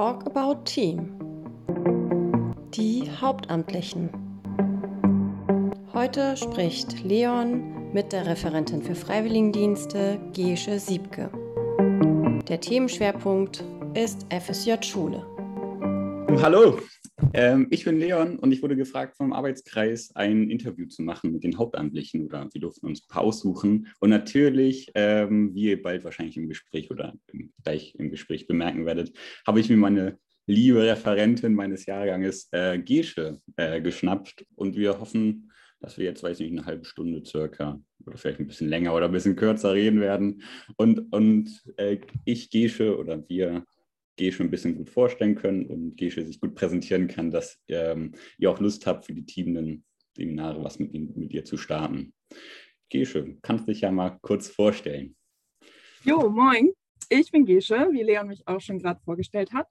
Talk About Team. Die Hauptamtlichen. Heute spricht Leon mit der Referentin für Freiwilligendienste Gesche Siebke. Der Themenschwerpunkt ist FSJ Schule. Hallo, ähm, ich bin Leon und ich wurde gefragt vom Arbeitskreis, ein Interview zu machen mit den Hauptamtlichen oder wir durften uns ein paar aussuchen. Und natürlich, ähm, wie ihr bald wahrscheinlich im Gespräch oder gleich im Gespräch bemerken werdet, habe ich mir meine liebe Referentin meines Jahrganges, äh, Gesche, äh, geschnappt und wir hoffen, dass wir jetzt, weiß ich nicht, eine halbe Stunde circa oder vielleicht ein bisschen länger oder ein bisschen kürzer reden werden. Und, und äh, ich, Gesche oder wir Gesche ein bisschen gut vorstellen können und Gesche sich gut präsentieren kann, dass ähm, ihr auch Lust habt, für die teamenden Seminare was mit, mit ihr zu starten. Gesche, kannst dich ja mal kurz vorstellen. Jo, moin. Ich bin Gesche, wie Leon mich auch schon gerade vorgestellt hat.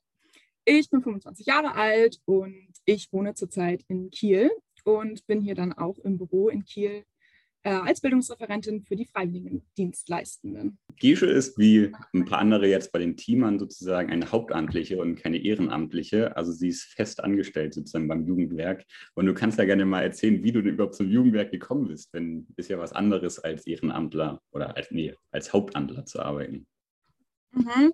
Ich bin 25 Jahre alt und ich wohne zurzeit in Kiel und bin hier dann auch im Büro in Kiel äh, als Bildungsreferentin für die Freiwilligendienstleistenden. Gische ist wie ein paar andere jetzt bei den Teamern sozusagen eine Hauptamtliche und keine Ehrenamtliche. Also sie ist fest angestellt sozusagen beim Jugendwerk. Und du kannst ja gerne mal erzählen, wie du denn überhaupt zum Jugendwerk gekommen bist, wenn ist ja was anderes als Ehrenamtler oder als, nee, als Hauptamtler zu arbeiten. Mhm.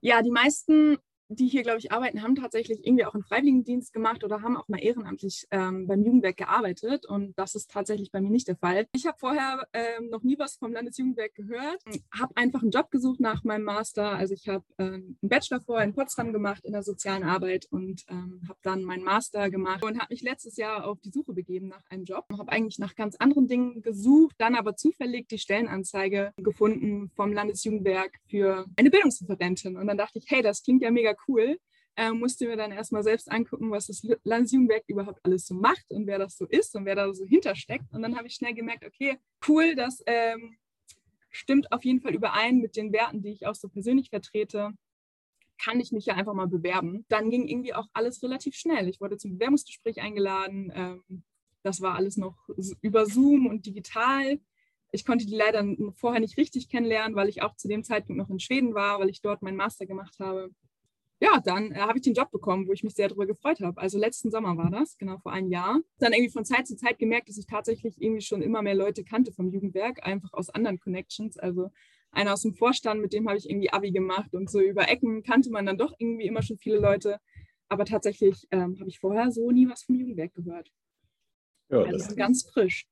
Ja, die meisten die hier, glaube ich, arbeiten, haben tatsächlich irgendwie auch einen Freiwilligendienst gemacht oder haben auch mal ehrenamtlich ähm, beim Jugendwerk gearbeitet. Und das ist tatsächlich bei mir nicht der Fall. Ich habe vorher ähm, noch nie was vom Landesjugendwerk gehört, habe einfach einen Job gesucht nach meinem Master. Also ich habe ähm, einen Bachelor vorher in Potsdam gemacht in der sozialen Arbeit und ähm, habe dann meinen Master gemacht und habe mich letztes Jahr auf die Suche begeben nach einem Job. Habe eigentlich nach ganz anderen Dingen gesucht, dann aber zufällig die Stellenanzeige gefunden vom Landesjugendwerk für eine Bildungsreferentin. Und dann dachte ich, hey, das klingt ja mega cool. Ähm, musste mir dann erstmal selbst angucken, was das Landesjugendwerk überhaupt alles so macht und wer das so ist und wer da so hintersteckt. Und dann habe ich schnell gemerkt, okay, cool, das ähm, stimmt auf jeden Fall überein mit den Werten, die ich auch so persönlich vertrete. Kann ich mich ja einfach mal bewerben. Dann ging irgendwie auch alles relativ schnell. Ich wurde zum Bewerbungsgespräch eingeladen. Ähm, das war alles noch über Zoom und digital. Ich konnte die leider vorher nicht richtig kennenlernen, weil ich auch zu dem Zeitpunkt noch in Schweden war, weil ich dort meinen Master gemacht habe ja, dann äh, habe ich den Job bekommen, wo ich mich sehr darüber gefreut habe. Also letzten Sommer war das, genau vor einem Jahr. Dann irgendwie von Zeit zu Zeit gemerkt, dass ich tatsächlich irgendwie schon immer mehr Leute kannte vom Jugendwerk, einfach aus anderen Connections. Also einer aus dem Vorstand, mit dem habe ich irgendwie Abi gemacht und so über Ecken kannte man dann doch irgendwie immer schon viele Leute. Aber tatsächlich ähm, habe ich vorher so nie was vom Jugendwerk gehört. Ja, also das ist ganz frisch.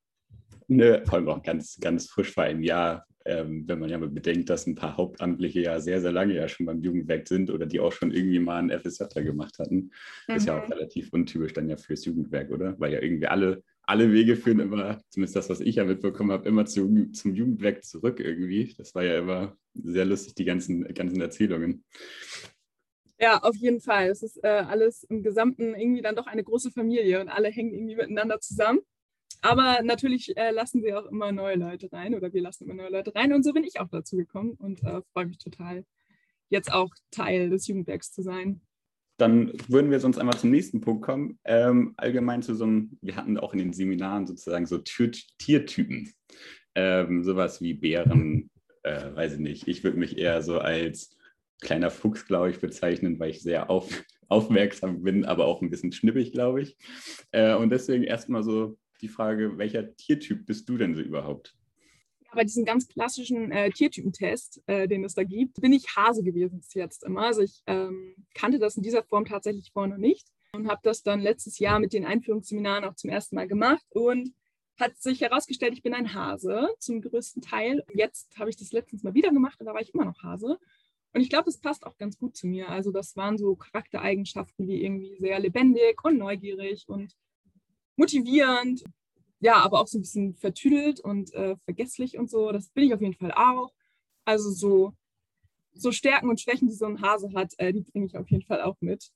Ne, vor allem auch ganz, ganz frisch vor einem Jahr ähm, wenn man ja mal bedenkt, dass ein paar Hauptamtliche ja sehr, sehr lange ja schon beim Jugendwerk sind oder die auch schon irgendwie mal einen FSJ gemacht hatten, mhm. ist ja auch mhm. relativ untypisch dann ja fürs Jugendwerk, oder? Weil ja irgendwie alle, alle Wege führen immer, zumindest das, was ich ja mitbekommen habe, immer zu, zum Jugendwerk zurück irgendwie. Das war ja immer sehr lustig, die ganzen, ganzen Erzählungen. Ja, auf jeden Fall. Es ist äh, alles im Gesamten irgendwie dann doch eine große Familie und alle hängen irgendwie miteinander zusammen. Aber natürlich äh, lassen sie auch immer neue Leute rein oder wir lassen immer neue Leute rein. Und so bin ich auch dazu gekommen und äh, freue mich total, jetzt auch Teil des Jugendwerks zu sein. Dann würden wir sonst einmal zum nächsten Punkt kommen. Ähm, allgemein zu so einem, wir hatten auch in den Seminaren sozusagen so Tier Tiertypen. Ähm, sowas wie Bären, äh, weiß ich nicht. Ich würde mich eher so als kleiner Fuchs, glaube ich, bezeichnen, weil ich sehr auf, aufmerksam bin, aber auch ein bisschen schnippig, glaube ich. Äh, und deswegen erstmal so die Frage, welcher Tiertyp bist du denn so überhaupt? bei diesem ganz klassischen äh, Tiertypentest, äh, den es da gibt, bin ich Hase gewesen bis jetzt immer. Also ich ähm, kannte das in dieser Form tatsächlich vorher noch nicht und habe das dann letztes Jahr mit den Einführungsseminaren auch zum ersten Mal gemacht und hat sich herausgestellt, ich bin ein Hase zum größten Teil. Jetzt habe ich das letztens mal wieder gemacht und da war ich immer noch Hase. Und ich glaube, das passt auch ganz gut zu mir. Also das waren so Charaktereigenschaften wie irgendwie sehr lebendig und neugierig und motivierend, ja, aber auch so ein bisschen vertüdelt und äh, vergesslich und so. Das bin ich auf jeden Fall auch. Also so, so Stärken und Schwächen, die so ein Hase hat, äh, die bringe ich auf jeden Fall auch mit.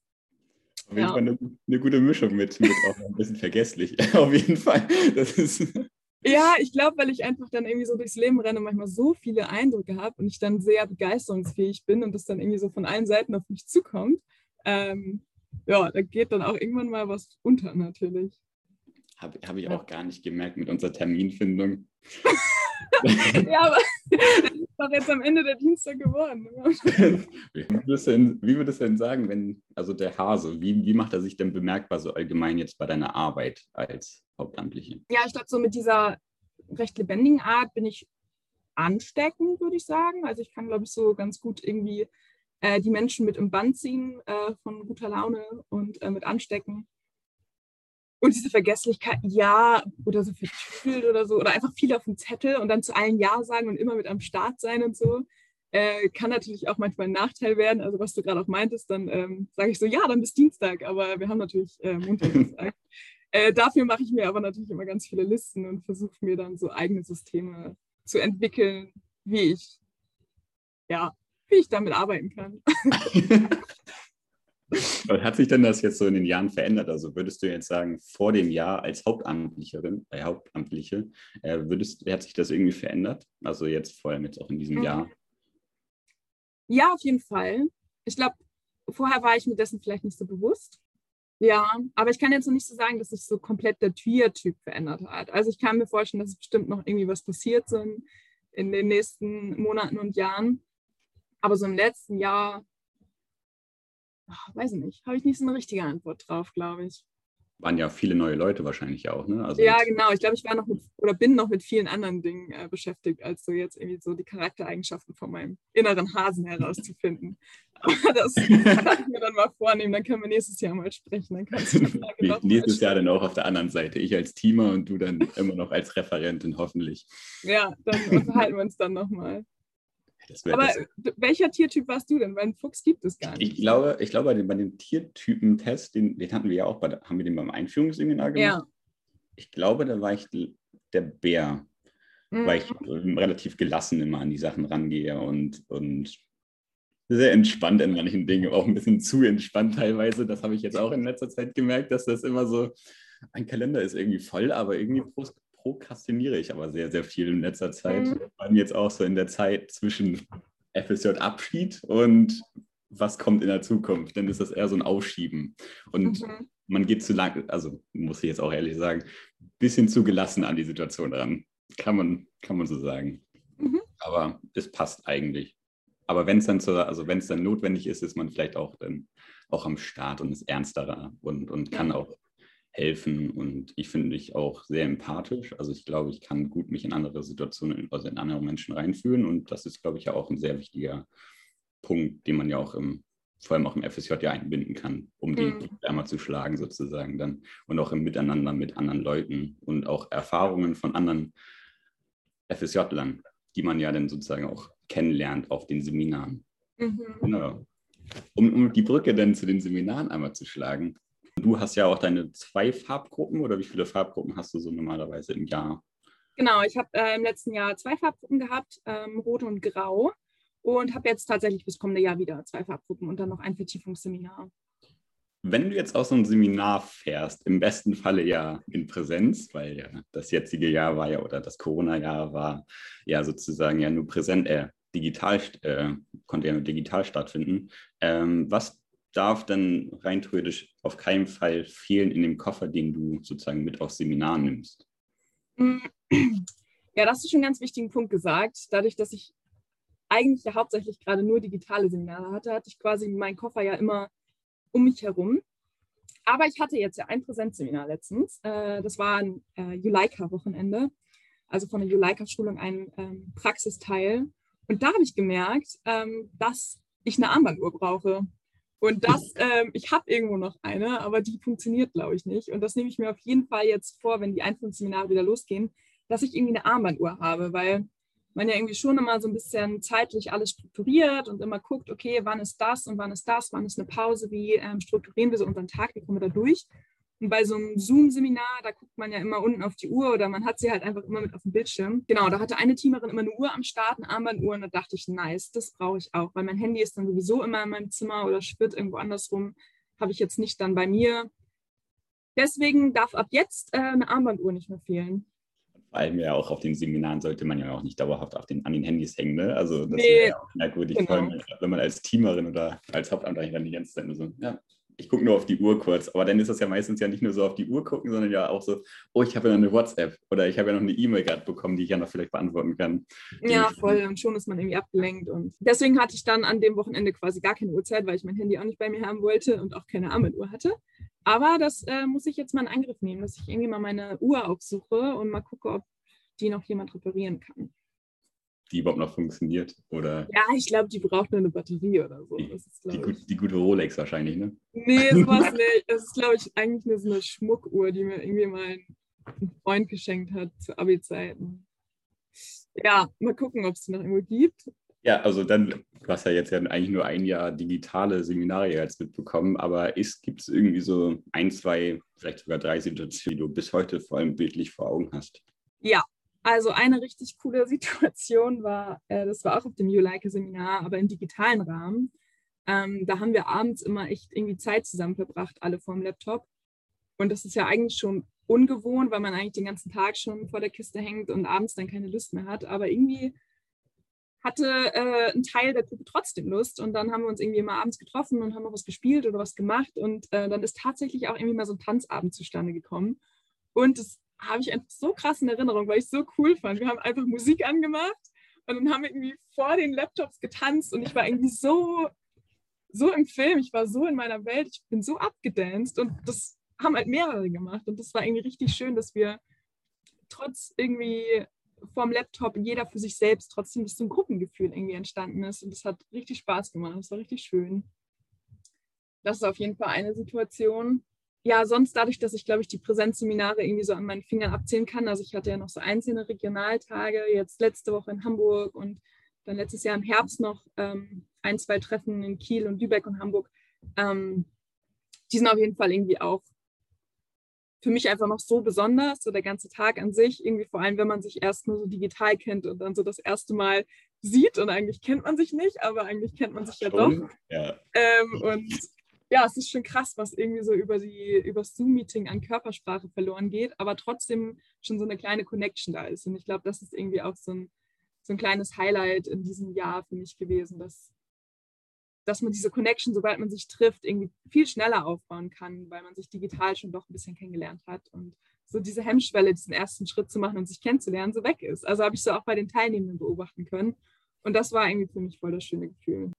Auf jeden ja. Fall eine, eine, gute Mischung mit, mit auch ein bisschen vergesslich. auf jeden Fall. Das ist ja, ich glaube, weil ich einfach dann irgendwie so durchs Leben renne und manchmal so viele Eindrücke habe und ich dann sehr begeisterungsfähig bin und das dann irgendwie so von allen Seiten auf mich zukommt. Ähm, ja, da geht dann auch irgendwann mal was unter natürlich. Habe hab ich auch gar nicht gemerkt mit unserer Terminfindung. ja, aber das ist doch jetzt am Ende der Dienstag geworden. wie, würdest denn, wie würdest du denn sagen, wenn, also der Hase, wie, wie macht er sich denn bemerkbar so allgemein jetzt bei deiner Arbeit als Hauptamtliche? Ja, ich glaube, so mit dieser recht lebendigen Art bin ich ansteckend, würde ich sagen. Also ich kann, glaube ich, so ganz gut irgendwie äh, die Menschen mit im Band ziehen äh, von guter Laune und äh, mit anstecken. Und diese Vergesslichkeit, ja, oder so vertüdelt oder so, oder einfach viel auf dem Zettel und dann zu allen Ja sagen und immer mit am Start sein und so, äh, kann natürlich auch manchmal ein Nachteil werden. Also was du gerade auch meintest, dann ähm, sage ich so, ja, dann bis Dienstag, aber wir haben natürlich äh, Montag gesagt. Äh, dafür mache ich mir aber natürlich immer ganz viele Listen und versuche mir dann so eigene Systeme zu entwickeln, wie ich, ja, wie ich damit arbeiten kann. Hat sich denn das jetzt so in den Jahren verändert? Also würdest du jetzt sagen, vor dem Jahr als Hauptamtlicherin, äh, Hauptamtliche, äh, würdest, hat sich das irgendwie verändert? Also jetzt vor allem jetzt auch in diesem mhm. Jahr? Ja, auf jeden Fall. Ich glaube, vorher war ich mir dessen vielleicht nicht so bewusst. Ja, aber ich kann jetzt noch nicht so sagen, dass sich so komplett der Tiertyp verändert hat. Also ich kann mir vorstellen, dass es bestimmt noch irgendwie was passiert so in, in den nächsten Monaten und Jahren. Aber so im letzten Jahr, ach, weiß ich nicht, habe ich nicht so eine richtige Antwort drauf, glaube ich waren ja viele neue Leute wahrscheinlich auch, ne? Also ja, genau. Ich glaube, ich war noch mit oder bin noch mit vielen anderen Dingen äh, beschäftigt, als so jetzt irgendwie so die Charaktereigenschaften von meinem inneren Hasen herauszufinden. Aber das kann ich mir dann mal vornehmen, dann können wir nächstes Jahr mal sprechen. Dann kannst du nächstes Jahr dann auch auf der anderen Seite. Ich als Teamer und du dann immer noch als Referentin, hoffentlich. Ja, dann unterhalten wir uns dann nochmal. Aber welcher Tiertyp warst du denn? Weil einen Fuchs gibt es gar nicht. Ich glaube, ich glaube bei dem Tiertypen-Test, den, den, hatten wir ja auch, bei, haben wir den beim Einführungsseminar gemacht? Ja. Ich glaube, da war ich der Bär, mhm. weil ich relativ gelassen immer an die Sachen rangehe und, und sehr entspannt in manchen Dingen, auch ein bisschen zu entspannt teilweise. Das habe ich jetzt auch in letzter Zeit gemerkt, dass das immer so, ein Kalender ist irgendwie voll, aber irgendwie prokrastiniere ich aber sehr, sehr viel in letzter Zeit. Mhm. Vor allem jetzt auch so in der Zeit zwischen FSJ-Abschied und was kommt in der Zukunft. Dann ist das eher so ein Aufschieben. Und mhm. man geht zu lang, also muss ich jetzt auch ehrlich sagen, ein bisschen zu gelassen an die Situation ran. Kann man, kann man so sagen. Mhm. Aber es passt eigentlich. Aber wenn es dann, also wenn es dann notwendig ist, ist man vielleicht auch dann auch am Start und ist ernsterer und, und kann auch helfen. Und ich finde mich auch sehr empathisch. Also ich glaube, ich kann gut mich in andere Situationen, also in andere Menschen reinfühlen. Und das ist, glaube ich, ja auch ein sehr wichtiger Punkt, den man ja auch im, vor allem auch im FSJ ja einbinden kann, um die, mhm. Wärmer zu schlagen sozusagen dann. Und auch im Miteinander mit anderen Leuten und auch Erfahrungen von anderen FSJ-Lern, die man ja dann sozusagen auch kennenlernt auf den Seminaren. Mhm. Genau. Um, um die Brücke dann zu den Seminaren einmal zu schlagen, Du hast ja auch deine zwei Farbgruppen oder wie viele Farbgruppen hast du so normalerweise im Jahr? Genau, ich habe äh, im letzten Jahr zwei Farbgruppen gehabt, ähm, Rot und Grau. Und habe jetzt tatsächlich bis kommende Jahr wieder zwei Farbgruppen und dann noch ein Vertiefungsseminar. Wenn du jetzt auch so ein Seminar fährst, im besten Falle ja in Präsenz, weil ja das jetzige Jahr war ja oder das Corona-Jahr war ja sozusagen ja nur präsent, äh, digital, äh, konnte ja nur digital stattfinden. Ähm, was darf dann rein theoretisch auf keinen Fall fehlen in dem Koffer, den du sozusagen mit aufs Seminar nimmst? Ja, das ist schon einen ganz wichtigen Punkt gesagt. Dadurch, dass ich eigentlich ja hauptsächlich gerade nur digitale Seminare hatte, hatte ich quasi meinen Koffer ja immer um mich herum. Aber ich hatte jetzt ja ein Präsenzseminar letztens. Äh, das war ein äh, Juleika-Wochenende, also von der Juleika-Schulung ein ähm, Praxisteil. Und da habe ich gemerkt, ähm, dass ich eine Armbanduhr brauche. Und das, ähm, ich habe irgendwo noch eine, aber die funktioniert, glaube ich, nicht. Und das nehme ich mir auf jeden Fall jetzt vor, wenn die Einführungsseminare wieder losgehen, dass ich irgendwie eine Armbanduhr habe, weil man ja irgendwie schon immer so ein bisschen zeitlich alles strukturiert und immer guckt, okay, wann ist das und wann ist das, wann ist eine Pause, wie ähm, strukturieren wir so unseren Tag, wie kommen wir da durch. Und bei so einem Zoom-Seminar, da guckt man ja immer unten auf die Uhr oder man hat sie halt einfach immer mit auf dem Bildschirm. Genau, da hatte eine Teamerin immer eine Uhr am Start, eine Armbanduhr und da dachte ich, nice, das brauche ich auch, weil mein Handy ist dann sowieso immer in meinem Zimmer oder schwirrt irgendwo andersrum. Habe ich jetzt nicht dann bei mir. Deswegen darf ab jetzt äh, eine Armbanduhr nicht mehr fehlen. Vor allem ja auch auf den Seminaren sollte man ja auch nicht dauerhaft auf den, an den Handys hängen. Ne? Also das nee, wäre ja auch merkwürdig, genau. wenn man als Teamerin oder als Hauptamtler dann die ganze Zeit nur so, ja, ich gucke nur auf die Uhr kurz. Aber dann ist das ja meistens ja nicht nur so auf die Uhr gucken, sondern ja auch so, oh, ich habe ja noch eine WhatsApp oder ich habe ja noch eine E-Mail gerade bekommen, die ich ja noch vielleicht beantworten kann. Ja, voll. Und schon ist man irgendwie abgelenkt. Und deswegen hatte ich dann an dem Wochenende quasi gar keine Uhrzeit, weil ich mein Handy auch nicht bei mir haben wollte und auch keine Armbanduhr hatte. Aber das äh, muss ich jetzt mal in Angriff nehmen, dass ich irgendwie mal meine Uhr aufsuche und mal gucke, ob die noch jemand reparieren kann die überhaupt noch funktioniert? Oder ja, ich glaube, die braucht nur eine Batterie oder so. Die, ist, die, gut, die, gute Rolex wahrscheinlich, ne? Nee, sowas nicht. Das ist, glaube ich, eigentlich nur so eine Schmuckuhr, die mir irgendwie mal ein Freund geschenkt hat zu Abi-Zeiten. Ja, mal gucken, ob es die noch irgendwo gibt. Ja, also dann, du hast ja jetzt ja eigentlich nur ein Jahr digitale Seminare jetzt mitbekommen, aber gibt es irgendwie so ein, zwei, vielleicht sogar drei Situationen, die du bis heute vor allem bildlich vor Augen hast? Ja, also eine richtig coole Situation war, äh, das war auch auf dem You Like Seminar, aber im digitalen Rahmen. Ähm, da haben wir abends immer echt irgendwie Zeit zusammen verbracht, alle vorm Laptop. Und das ist ja eigentlich schon ungewohnt, weil man eigentlich den ganzen Tag schon vor der Kiste hängt und abends dann keine Lust mehr hat. Aber irgendwie hatte äh, ein Teil der Gruppe trotzdem Lust und dann haben wir uns irgendwie immer abends getroffen und haben noch was gespielt oder was gemacht und äh, dann ist tatsächlich auch irgendwie mal so ein Tanzabend zustande gekommen. Und es habe ich einfach so krass in Erinnerung, weil ich es so cool fand. Wir haben einfach Musik angemacht und dann haben wir irgendwie vor den Laptops getanzt und ich war irgendwie so, so im Film, ich war so in meiner Welt, ich bin so abgedanced und das haben halt mehrere gemacht und das war irgendwie richtig schön, dass wir trotz irgendwie vorm Laptop jeder für sich selbst trotzdem so ein Gruppengefühl irgendwie entstanden ist und das hat richtig Spaß gemacht, das war richtig schön. Das ist auf jeden Fall eine Situation ja, sonst dadurch, dass ich, glaube ich, die Präsenzseminare irgendwie so an meinen Fingern abzählen kann. Also ich hatte ja noch so einzelne Regionaltage, jetzt letzte Woche in Hamburg und dann letztes Jahr im Herbst noch ähm, ein, zwei Treffen in Kiel und Lübeck und Hamburg. Ähm, die sind auf jeden Fall irgendwie auch für mich einfach noch so besonders, so der ganze Tag an sich, irgendwie vor allem, wenn man sich erst nur so digital kennt und dann so das erste Mal sieht und eigentlich kennt man sich nicht, aber eigentlich kennt man sich ja doch. Ja. Ähm, und ja, es ist schon krass, was irgendwie so über die über das Zoom-Meeting an Körpersprache verloren geht, aber trotzdem schon so eine kleine Connection da ist. Und ich glaube, das ist irgendwie auch so ein, so ein kleines Highlight in diesem Jahr für mich gewesen, dass, dass man diese Connection, sobald man sich trifft, irgendwie viel schneller aufbauen kann, weil man sich digital schon doch ein bisschen kennengelernt hat und so diese Hemmschwelle, diesen ersten Schritt zu machen und sich kennenzulernen, so weg ist. Also habe ich so auch bei den Teilnehmenden beobachten können. Und das war irgendwie für mich voll das schöne Gefühl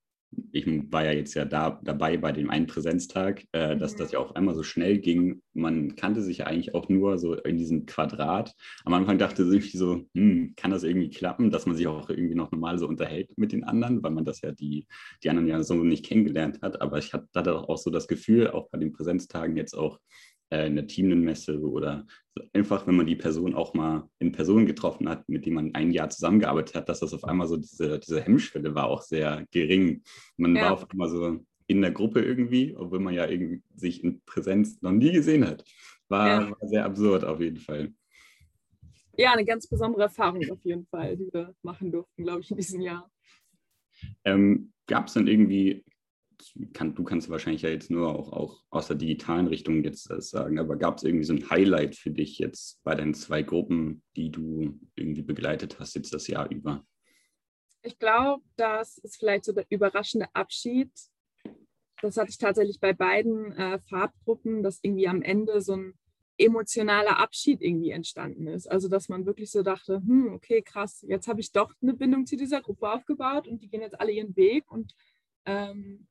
ich war ja jetzt ja da dabei bei dem einen Präsenztag, äh, dass das ja auf einmal so schnell ging. Man kannte sich ja eigentlich auch nur so in diesem Quadrat. Am Anfang dachte ich so, hm, kann das irgendwie klappen, dass man sich auch irgendwie noch normal so unterhält mit den anderen, weil man das ja die, die anderen ja so nicht kennengelernt hat. Aber ich hatte auch so das Gefühl, auch bei den Präsenztagen jetzt auch, äh, in der Teamnenmesse oder einfach, wenn man die Person auch mal in Person getroffen hat, mit dem man ein Jahr zusammengearbeitet hat, dass das auf einmal so diese, diese Hemmschwelle war auch sehr gering. Man ja. war auf einmal so in der Gruppe irgendwie, obwohl man ja irgendwie sich in Präsenz noch nie gesehen hat. War, ja. war sehr absurd auf jeden Fall. Ja, eine ganz besondere Erfahrung auf jeden Fall, die wir machen durften, glaube ich, in diesem Jahr. Ähm, Gab es dann irgendwie kann, du kannst wahrscheinlich ja jetzt nur auch, auch aus der digitalen Richtung jetzt das sagen, aber gab es irgendwie so ein Highlight für dich jetzt bei den zwei Gruppen, die du irgendwie begleitet hast jetzt das Jahr über? Ich glaube, das ist vielleicht so der überraschende Abschied. Das hatte ich tatsächlich bei beiden äh, Farbgruppen, dass irgendwie am Ende so ein emotionaler Abschied irgendwie entstanden ist. Also dass man wirklich so dachte, hm, okay, krass, jetzt habe ich doch eine Bindung zu dieser Gruppe aufgebaut und die gehen jetzt alle ihren Weg und ähm,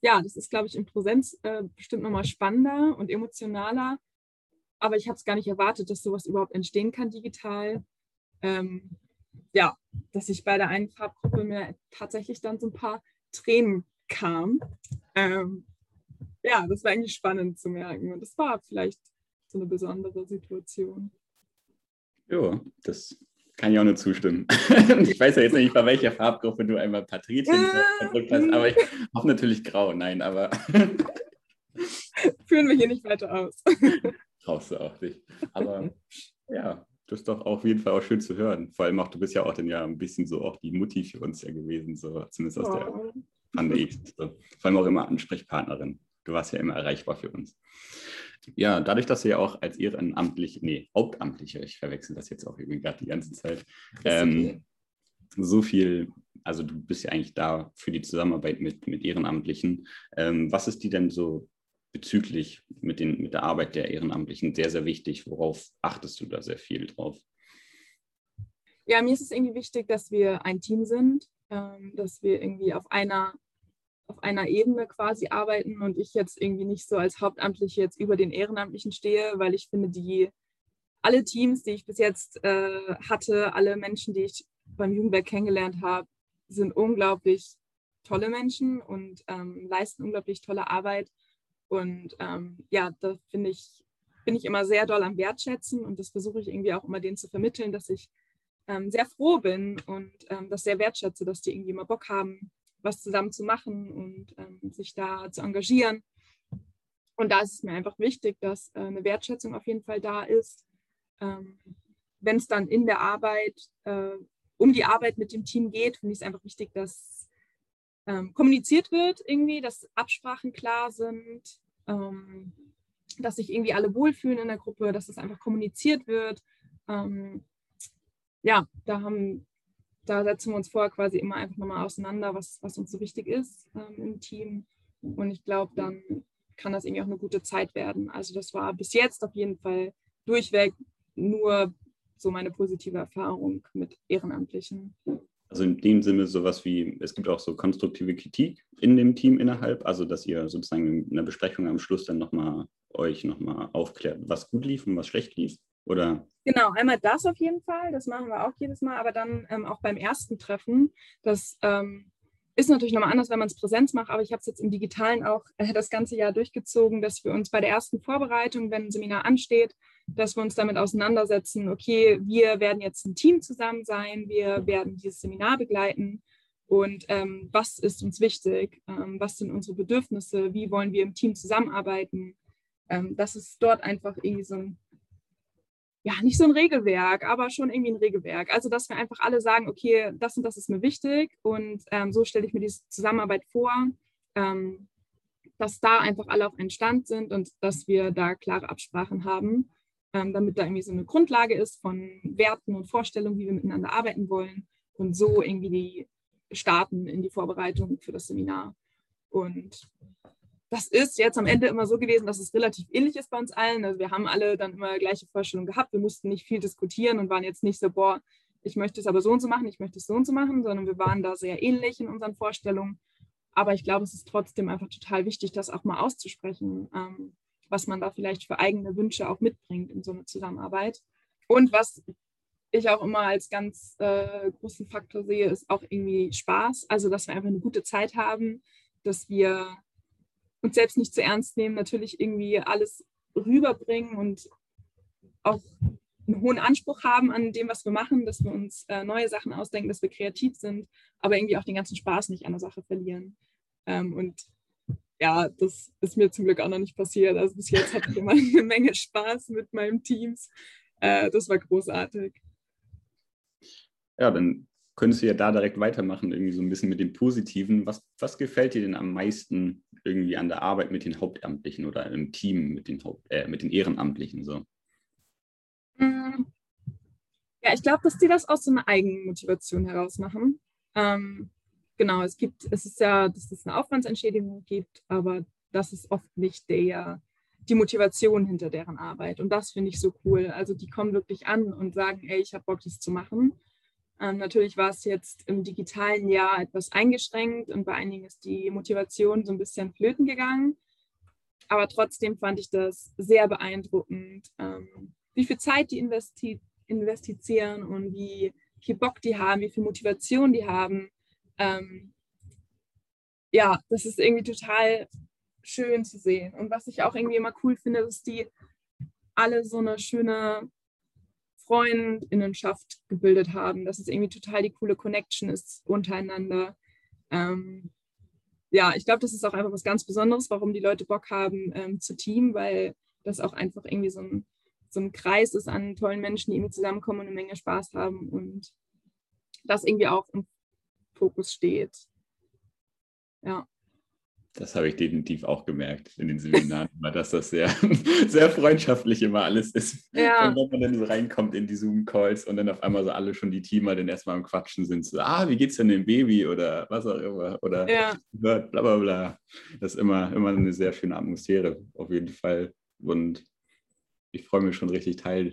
ja, das ist, glaube ich, in Präsenz äh, bestimmt nochmal spannender und emotionaler. Aber ich habe es gar nicht erwartet, dass sowas überhaupt entstehen kann digital. Ähm, ja, dass ich bei der einen Farbgruppe mir tatsächlich dann so ein paar Tränen kam. Ähm, ja, das war eigentlich spannend zu merken. Und das war vielleicht so eine besondere Situation. Ja, das kann ich auch nur zustimmen. ich weiß ja jetzt nicht, bei welcher Farbgruppe du einmal Patrizien verdrückt hast, aber ich hoffe natürlich grau. Nein, aber. Führen wir hier nicht weiter aus. Brauchst du auch nicht. Aber ja, das ist doch auf jeden Fall auch schön zu hören. Vor allem auch, du bist ja auch dann ja ein bisschen so auch die Mutti für uns ja gewesen, so zumindest aus oh. der Pandemie. So. Vor allem auch immer Ansprechpartnerin. Du warst ja immer erreichbar für uns. Ja, dadurch, dass du ja auch als ehrenamtlich, nee, hauptamtliche, ich verwechsel das jetzt auch irgendwie gerade die ganze Zeit, ähm, so viel, also du bist ja eigentlich da für die Zusammenarbeit mit, mit Ehrenamtlichen. Ähm, was ist dir denn so bezüglich mit, den, mit der Arbeit der Ehrenamtlichen sehr, sehr wichtig. Worauf achtest du da sehr viel drauf? Ja, mir ist es irgendwie wichtig, dass wir ein Team sind, ähm, dass wir irgendwie auf einer, auf einer Ebene quasi arbeiten und ich jetzt irgendwie nicht so als Hauptamtliche jetzt über den Ehrenamtlichen stehe, weil ich finde, die alle Teams, die ich bis jetzt äh, hatte, alle Menschen, die ich beim Jugendwerk kennengelernt habe, sind unglaublich tolle Menschen und ähm, leisten unglaublich tolle Arbeit. Und ähm, ja, da finde ich, bin ich immer sehr doll am Wertschätzen und das versuche ich irgendwie auch immer denen zu vermitteln, dass ich ähm, sehr froh bin und ähm, das sehr wertschätze, dass die irgendwie immer Bock haben, was zusammen zu machen und ähm, sich da zu engagieren. Und da ist es mir einfach wichtig, dass äh, eine Wertschätzung auf jeden Fall da ist. Ähm, Wenn es dann in der Arbeit äh, um die Arbeit mit dem Team geht, finde ich es einfach wichtig, dass ähm, kommuniziert wird irgendwie, dass Absprachen klar sind, ähm, dass sich irgendwie alle wohlfühlen in der Gruppe, dass es einfach kommuniziert wird. Ähm, ja, da haben, da setzen wir uns vorher quasi immer einfach nochmal auseinander, was, was uns so wichtig ist ähm, im Team. Und ich glaube, dann kann das irgendwie auch eine gute Zeit werden. Also das war bis jetzt auf jeden Fall durchweg nur so meine positive Erfahrung mit Ehrenamtlichen. Also in dem Sinne sowas wie, es gibt auch so konstruktive Kritik in dem Team innerhalb, also dass ihr sozusagen in einer Besprechung am Schluss dann nochmal euch nochmal aufklärt, was gut lief und was schlecht lief, oder? Genau, einmal das auf jeden Fall, das machen wir auch jedes Mal, aber dann ähm, auch beim ersten Treffen, das ähm, ist natürlich nochmal anders, wenn man es Präsenz macht, aber ich habe es jetzt im Digitalen auch äh, das ganze Jahr durchgezogen, dass wir uns bei der ersten Vorbereitung, wenn ein Seminar ansteht, dass wir uns damit auseinandersetzen, okay, wir werden jetzt ein Team zusammen sein, wir werden dieses Seminar begleiten und ähm, was ist uns wichtig, ähm, was sind unsere Bedürfnisse, wie wollen wir im Team zusammenarbeiten. Ähm, das ist dort einfach irgendwie so ein ja, nicht so ein Regelwerk, aber schon irgendwie ein Regelwerk. Also, dass wir einfach alle sagen, okay, das und das ist mir wichtig und ähm, so stelle ich mir diese Zusammenarbeit vor, ähm, dass da einfach alle auf einen Stand sind und dass wir da klare Absprachen haben, ähm, damit da irgendwie so eine Grundlage ist von Werten und Vorstellungen, wie wir miteinander arbeiten wollen und so irgendwie die starten in die Vorbereitung für das Seminar. Und das ist jetzt am Ende immer so gewesen, dass es relativ ähnlich ist bei uns allen. Also wir haben alle dann immer gleiche Vorstellungen gehabt. Wir mussten nicht viel diskutieren und waren jetzt nicht so, boah, ich möchte es aber so und so machen, ich möchte es so und so machen, sondern wir waren da sehr ähnlich in unseren Vorstellungen. Aber ich glaube, es ist trotzdem einfach total wichtig, das auch mal auszusprechen, ähm, was man da vielleicht für eigene Wünsche auch mitbringt in so eine Zusammenarbeit. Und was ich auch immer als ganz äh, großen Faktor sehe, ist auch irgendwie Spaß. Also, dass wir einfach eine gute Zeit haben, dass wir uns selbst nicht zu ernst nehmen, natürlich irgendwie alles rüberbringen und auch einen hohen Anspruch haben an dem, was wir machen, dass wir uns äh, neue Sachen ausdenken, dass wir kreativ sind, aber irgendwie auch den ganzen Spaß nicht an der Sache verlieren. Ähm, und ja, das ist mir zum Glück auch noch nicht passiert. Also bis jetzt hatte ich immer eine Menge Spaß mit meinen Teams. Äh, das war großartig. Ja, dann könntest du ja da direkt weitermachen, irgendwie so ein bisschen mit dem Positiven. Was, was gefällt dir denn am meisten irgendwie an der Arbeit mit den Hauptamtlichen oder im Team mit den, Haupt, äh, mit den Ehrenamtlichen so? Mm. Ja, ich glaube, dass die das aus so einer Eigenmotivation heraus machen. Ähm, genau, es gibt, es ist ja, dass es eine Aufwandsentschädigung gibt, aber das ist oft nicht der, die Motivation hinter deren Arbeit. Und das finde ich so cool. Also die kommen wirklich an und sagen, ey, ich habe Bock, das zu machen. Ähm, natürlich war es jetzt im digitalen Jahr etwas eingeschränkt und bei einigen ist die Motivation so ein bisschen flöten gegangen. Aber trotzdem fand ich das sehr beeindruckend, ähm, wie viel Zeit die investi investieren und wie viel Bock die haben, wie viel Motivation die haben. Ähm, ja, das ist irgendwie total schön zu sehen. Und was ich auch irgendwie immer cool finde, ist, dass die alle so eine schöne Freundinnenschaft gebildet haben, dass es irgendwie total die coole Connection ist untereinander. Ähm, ja, ich glaube, das ist auch einfach was ganz Besonderes, warum die Leute Bock haben ähm, zu Team, weil das auch einfach irgendwie so ein, so ein Kreis ist an tollen Menschen, die irgendwie zusammenkommen und eine Menge Spaß haben und das irgendwie auch im Fokus steht. Ja. Das habe ich definitiv auch gemerkt in den Seminaren, dass das sehr, sehr freundschaftlich immer alles ist. Ja. Und wenn man dann so reinkommt in die Zoom-Calls und dann auf einmal so alle schon die Teamer dann erstmal am Quatschen sind, so, ah, wie geht's denn dem Baby oder was auch immer oder ja. bla bla bla. Das ist immer, immer eine sehr schöne Atmosphäre, auf jeden Fall. Und ich freue mich schon richtig Teil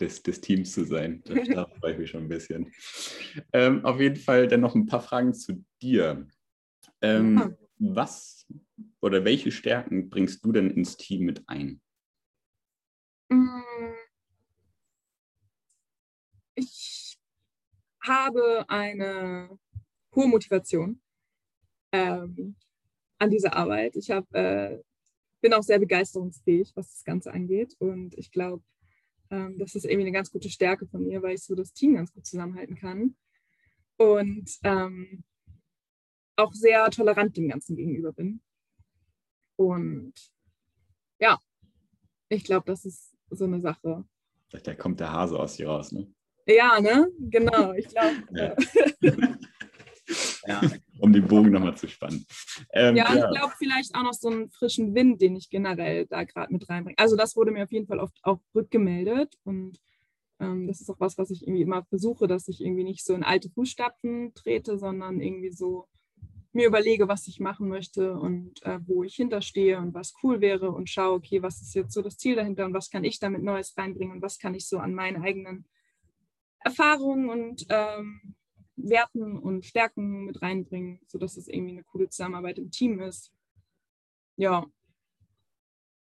des, des Teams zu sein. Da freue ich mich schon ein bisschen. Ähm, auf jeden Fall dann noch ein paar Fragen zu dir. Ähm, ja was oder welche Stärken bringst du denn ins Team mit ein? Mm. Ich habe eine hohe Motivation ähm, an dieser Arbeit. Ich hab, äh, bin auch sehr begeisterungsfähig, was das Ganze angeht. Und ich glaube, ähm, das ist irgendwie eine ganz gute Stärke von mir, weil ich so das Team ganz gut zusammenhalten kann. Und ähm, auch sehr tolerant dem Ganzen gegenüber bin. Und ja, ich glaube, das ist so eine Sache. Da kommt der Hase aus dir raus, ne? Ja, ne? Genau, ich glaube. Ja. ja. um den Bogen nochmal zu spannen. Ähm, ja, ja, ich glaube vielleicht auch noch so einen frischen Wind, den ich generell da gerade mit reinbringe. Also das wurde mir auf jeden Fall oft auch rückgemeldet und ähm, das ist auch was, was ich irgendwie immer versuche, dass ich irgendwie nicht so in alte Fußstapfen trete, sondern irgendwie so mir überlege, was ich machen möchte und äh, wo ich hinterstehe und was cool wäre und schaue, okay, was ist jetzt so das Ziel dahinter und was kann ich damit Neues reinbringen und was kann ich so an meinen eigenen Erfahrungen und ähm, Werten und Stärken mit reinbringen, sodass es irgendwie eine coole Zusammenarbeit im Team ist. Ja,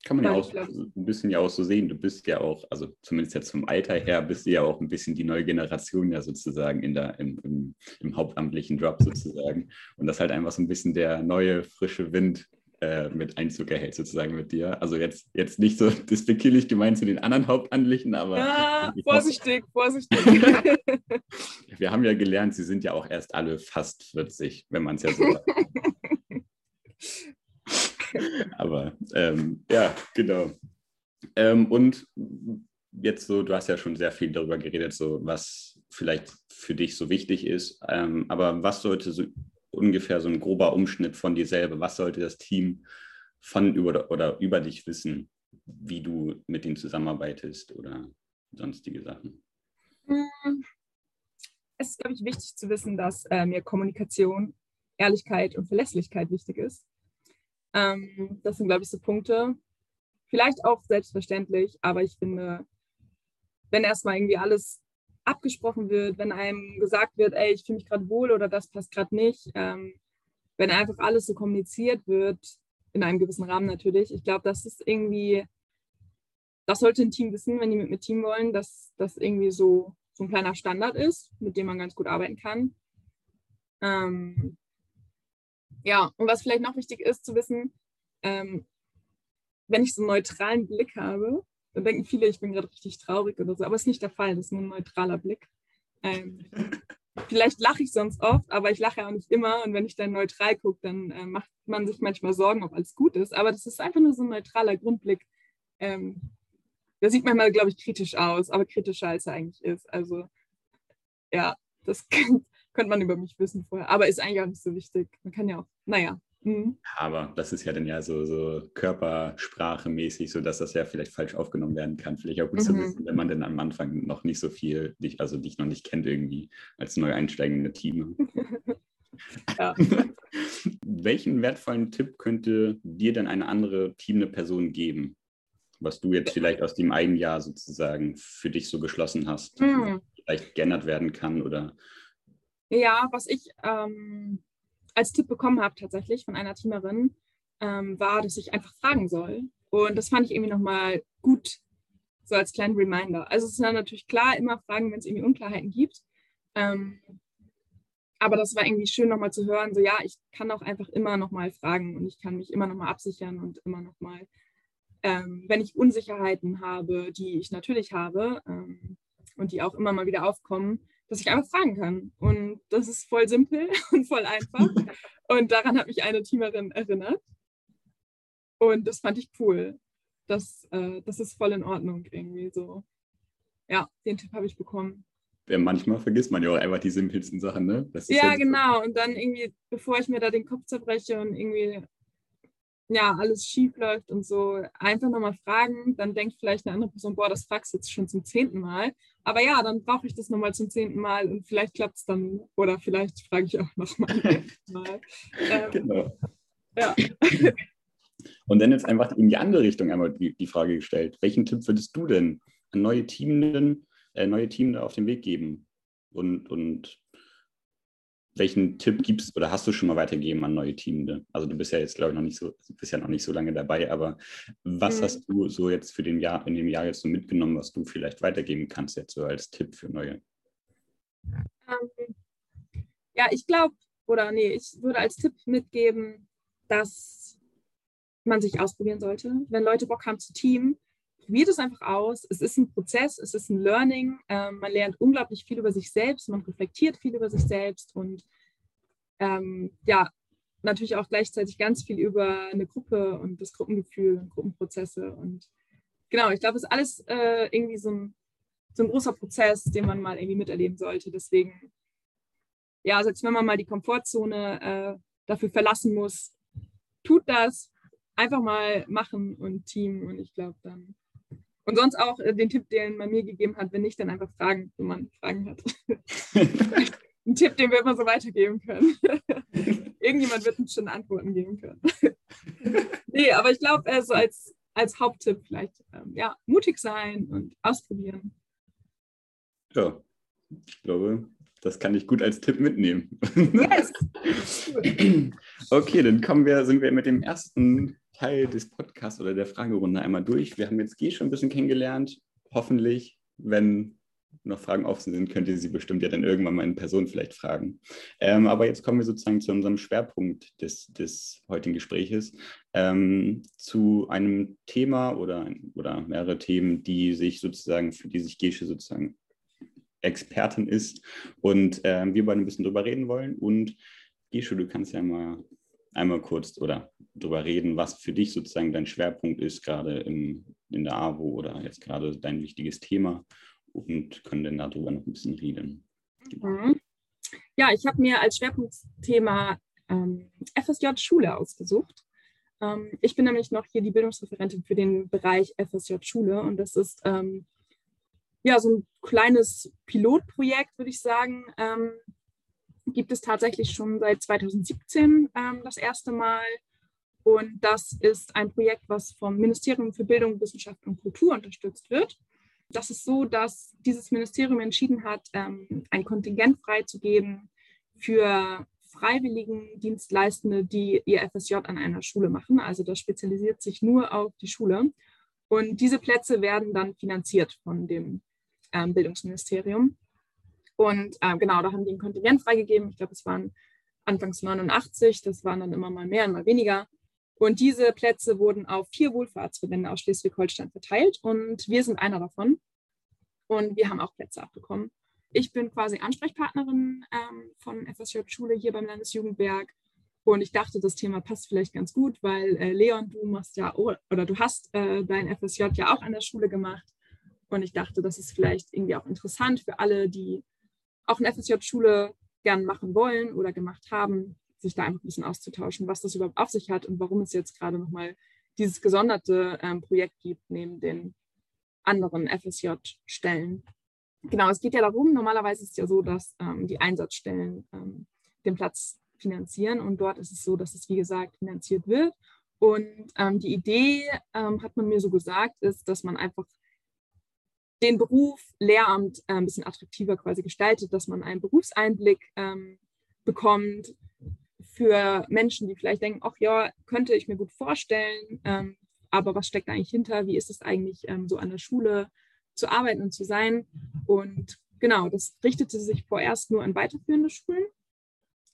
kann man ja, auch ein bisschen ja auch so sehen. Du bist ja auch, also zumindest jetzt vom Alter her, bist du ja auch ein bisschen die neue Generation ja sozusagen in der, im, im, im hauptamtlichen Job sozusagen. Und das halt einfach so ein bisschen der neue, frische Wind äh, mit Einzug erhält sozusagen mit dir. Also jetzt, jetzt nicht so despektierlich gemeint zu den anderen Hauptamtlichen, aber... Ja, vorsichtig, vorsichtig. Wir haben ja gelernt, sie sind ja auch erst alle fast 40, wenn man es ja so sagt. Aber ähm, ja, genau. Ähm, und jetzt so, du hast ja schon sehr viel darüber geredet, so was vielleicht für dich so wichtig ist. Ähm, aber was sollte so ungefähr so ein grober Umschnitt von dir selber, was sollte das Team von über oder über dich wissen, wie du mit ihnen zusammenarbeitest oder sonstige Sachen? Es ist, glaube ich, wichtig zu wissen, dass äh, mir Kommunikation, Ehrlichkeit und Verlässlichkeit wichtig ist. Ähm, das sind, glaube ich, so Punkte. Vielleicht auch selbstverständlich, aber ich finde, wenn erstmal irgendwie alles abgesprochen wird, wenn einem gesagt wird, ey, ich fühle mich gerade wohl oder das passt gerade nicht, ähm, wenn einfach alles so kommuniziert wird, in einem gewissen Rahmen natürlich, ich glaube, das ist irgendwie, das sollte ein Team wissen, wenn die mit mir Team wollen, dass das irgendwie so, so ein kleiner Standard ist, mit dem man ganz gut arbeiten kann. Ähm, ja, und was vielleicht noch wichtig ist zu wissen, ähm, wenn ich so einen neutralen Blick habe, dann denken viele, ich bin gerade richtig traurig oder so, aber es ist nicht der Fall, das ist nur ein neutraler Blick. Ähm, vielleicht lache ich sonst oft, aber ich lache auch nicht immer und wenn ich dann neutral gucke, dann äh, macht man sich manchmal Sorgen, ob alles gut ist, aber das ist einfach nur so ein neutraler Grundblick. Ähm, der sieht manchmal, glaube ich, kritisch aus, aber kritischer als er eigentlich ist. Also ja, das könnte man über mich wissen vorher. Aber ist eigentlich auch nicht so wichtig. Man kann ja auch, naja. Mhm. Aber das ist ja dann ja so, so körpersprachemäßig, so dass das ja vielleicht falsch aufgenommen werden kann. Vielleicht auch gut mhm. zu wissen, wenn man denn am Anfang noch nicht so viel, dich, also dich noch nicht kennt irgendwie als neu einsteigende Team. Welchen wertvollen Tipp könnte dir denn eine andere teamende Person geben, was du jetzt vielleicht aus dem einen Jahr sozusagen für dich so geschlossen hast, mhm. vielleicht geändert werden kann oder ja, was ich ähm, als Tipp bekommen habe tatsächlich von einer Teamerin, ähm, war, dass ich einfach fragen soll. Und das fand ich irgendwie nochmal gut, so als kleinen Reminder. Also es ist dann natürlich klar, immer fragen, wenn es irgendwie Unklarheiten gibt. Ähm, aber das war irgendwie schön nochmal zu hören, so ja, ich kann auch einfach immer nochmal fragen und ich kann mich immer nochmal absichern und immer nochmal, ähm, wenn ich Unsicherheiten habe, die ich natürlich habe ähm, und die auch immer mal wieder aufkommen, dass ich einfach fragen kann. Und das ist voll simpel und voll einfach. Und daran hat mich eine Teamerin erinnert. Und das fand ich cool. Das, äh, das ist voll in Ordnung irgendwie so. Ja, den Tipp habe ich bekommen. Ja, manchmal vergisst man ja auch einfach die simpelsten Sachen, ne? ja, ja, genau. Und dann irgendwie, bevor ich mir da den Kopf zerbreche und irgendwie ja, alles schief läuft und so, einfach nochmal fragen, dann denkt vielleicht eine andere Person, boah, das fragst du jetzt schon zum zehnten Mal. Aber ja, dann brauche ich das nochmal zum zehnten Mal und vielleicht klappt es dann oder vielleicht frage ich auch nochmal. ähm, genau. Ja. Und dann jetzt einfach in die andere Richtung einmal die, die Frage gestellt. Welchen Tipp würdest du denn an neue Teamenden, äh, neue Teamende auf den Weg geben? Und, und welchen Tipp gibst oder hast du schon mal weitergegeben an neue Teamende? Also du bist ja jetzt, glaube ich, noch nicht so, bist ja noch nicht so lange dabei, aber was mhm. hast du so jetzt für den Jahr, in dem Jahr jetzt so mitgenommen, was du vielleicht weitergeben kannst, jetzt so als Tipp für neue? Ähm, ja, ich glaube, oder nee, ich würde als Tipp mitgeben, dass man sich ausprobieren sollte. Wenn Leute Bock haben zu Team, probiert es einfach aus. Es ist ein Prozess, es ist ein Learning. Ähm, man lernt unglaublich viel über sich selbst, man reflektiert viel über sich selbst und ähm, ja, natürlich auch gleichzeitig ganz viel über eine Gruppe und das Gruppengefühl und Gruppenprozesse. Und genau, ich glaube, es ist alles äh, irgendwie so ein, so ein großer Prozess, den man mal irgendwie miterleben sollte. Deswegen, ja, selbst wenn man mal die Komfortzone äh, dafür verlassen muss, tut das, einfach mal machen und Team. Und ich glaube dann und sonst auch äh, den Tipp, den man mir gegeben hat, wenn nicht, dann einfach fragen, wenn man Fragen hat. Ein Tipp, den wir immer so weitergeben können. Irgendjemand wird uns schon Antworten geben können. nee, aber ich glaube, äh, so als, als Haupttipp vielleicht, ähm, ja, mutig sein und ausprobieren. Ja, ich glaube, das kann ich gut als Tipp mitnehmen. Yes. okay, dann kommen wir, sind wir mit dem ersten Teil des Podcasts oder der Fragerunde einmal durch. Wir haben jetzt G schon ein bisschen kennengelernt. Hoffentlich, wenn noch Fragen offen sind, könnt ihr sie bestimmt ja dann irgendwann mal in Person vielleicht fragen. Ähm, aber jetzt kommen wir sozusagen zu unserem Schwerpunkt des, des heutigen Gespräches, ähm, zu einem Thema oder, oder mehrere Themen, die sich sozusagen, für die sich Gesche sozusagen Expertin ist und ähm, wir beide ein bisschen drüber reden wollen. Und Gesche, du kannst ja mal einmal kurz oder darüber reden, was für dich sozusagen dein Schwerpunkt ist, gerade in, in der AWO oder jetzt gerade dein wichtiges Thema und können dann darüber noch ein bisschen reden. Mhm. Ja, ich habe mir als Schwerpunktthema ähm, FSJ Schule ausgesucht. Ähm, ich bin nämlich noch hier die Bildungsreferentin für den Bereich FSJ Schule und das ist ähm, ja so ein kleines Pilotprojekt, würde ich sagen, ähm, gibt es tatsächlich schon seit 2017 ähm, das erste Mal. Und das ist ein Projekt, was vom Ministerium für Bildung, Wissenschaft und Kultur unterstützt wird. Das ist so, dass dieses Ministerium entschieden hat, ähm, ein Kontingent freizugeben für Freiwilligendienstleistende, die ihr FSJ an einer Schule machen. Also das spezialisiert sich nur auf die Schule. Und diese Plätze werden dann finanziert von dem ähm, Bildungsministerium. Und äh, genau, da haben die ein Kontingent freigegeben. Ich glaube, es waren anfangs 89, das waren dann immer mal mehr und mal weniger. Und diese Plätze wurden auf vier Wohlfahrtsverbände aus Schleswig-Holstein verteilt und wir sind einer davon. Und wir haben auch Plätze abbekommen. Ich bin quasi Ansprechpartnerin ähm, von FSJ Schule hier beim Landesjugendwerk. Und ich dachte, das Thema passt vielleicht ganz gut, weil äh, Leon, du machst ja oder du hast äh, dein FSJ ja auch an der Schule gemacht. Und ich dachte, das ist vielleicht irgendwie auch interessant für alle, die auch eine FSJ-Schule gern machen wollen oder gemacht haben, sich da einfach ein bisschen auszutauschen, was das überhaupt auf sich hat und warum es jetzt gerade nochmal dieses gesonderte ähm, Projekt gibt neben den anderen FSJ-Stellen. Genau, es geht ja darum, normalerweise ist es ja so, dass ähm, die Einsatzstellen ähm, den Platz finanzieren und dort ist es so, dass es, wie gesagt, finanziert wird. Und ähm, die Idee, ähm, hat man mir so gesagt, ist, dass man einfach den Beruf Lehramt äh, ein bisschen attraktiver quasi gestaltet, dass man einen Berufseinblick ähm, bekommt für Menschen, die vielleicht denken, ach ja, könnte ich mir gut vorstellen, ähm, aber was steckt eigentlich hinter? Wie ist es eigentlich ähm, so an der Schule zu arbeiten und zu sein? Und genau, das richtete sich vorerst nur an weiterführende Schulen.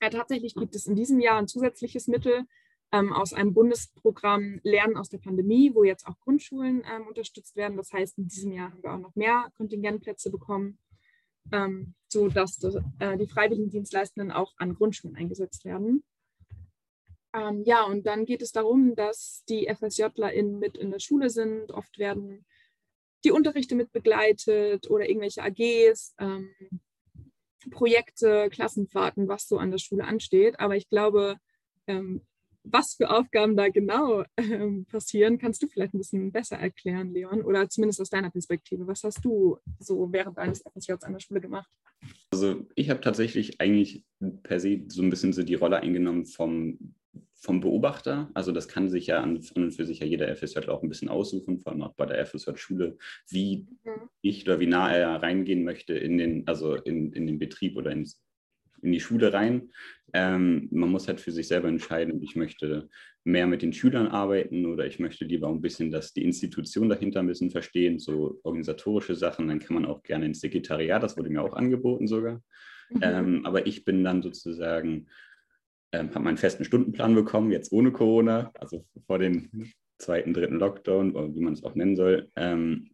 Ja, tatsächlich gibt es in diesem Jahr ein zusätzliches Mittel, ähm, aus einem Bundesprogramm Lernen aus der Pandemie, wo jetzt auch Grundschulen ähm, unterstützt werden. Das heißt, in diesem Jahr haben wir auch noch mehr Kontingentplätze bekommen, ähm, sodass das, äh, die Freiwilligendienstleistenden auch an Grundschulen eingesetzt werden. Ähm, ja, und dann geht es darum, dass die FSJlerInnen mit in der Schule sind. Oft werden die Unterrichte mit begleitet oder irgendwelche AGs, ähm, Projekte, Klassenfahrten, was so an der Schule ansteht. Aber ich glaube, ähm, was für Aufgaben da genau ähm, passieren, kannst du vielleicht ein bisschen besser erklären, Leon, oder zumindest aus deiner Perspektive. Was hast du so während deines FSJs an der Schule gemacht? Also ich habe tatsächlich eigentlich per se so ein bisschen so die Rolle eingenommen vom, vom Beobachter. Also das kann sich ja an, an und für sich ja jeder FSJ auch ein bisschen aussuchen, vor allem auch bei der FSJ-Schule, wie mhm. ich oder wie nah er reingehen möchte in den, also in, in den Betrieb oder ins in die Schule rein. Ähm, man muss halt für sich selber entscheiden, ich möchte mehr mit den Schülern arbeiten oder ich möchte lieber ein bisschen, dass die Institution dahinter ein bisschen verstehen, so organisatorische Sachen. Dann kann man auch gerne ins Sekretariat, das wurde mir auch angeboten sogar. Mhm. Ähm, aber ich bin dann sozusagen, ähm, habe meinen festen Stundenplan bekommen, jetzt ohne Corona, also vor dem zweiten, dritten Lockdown, wie man es auch nennen soll. Ähm,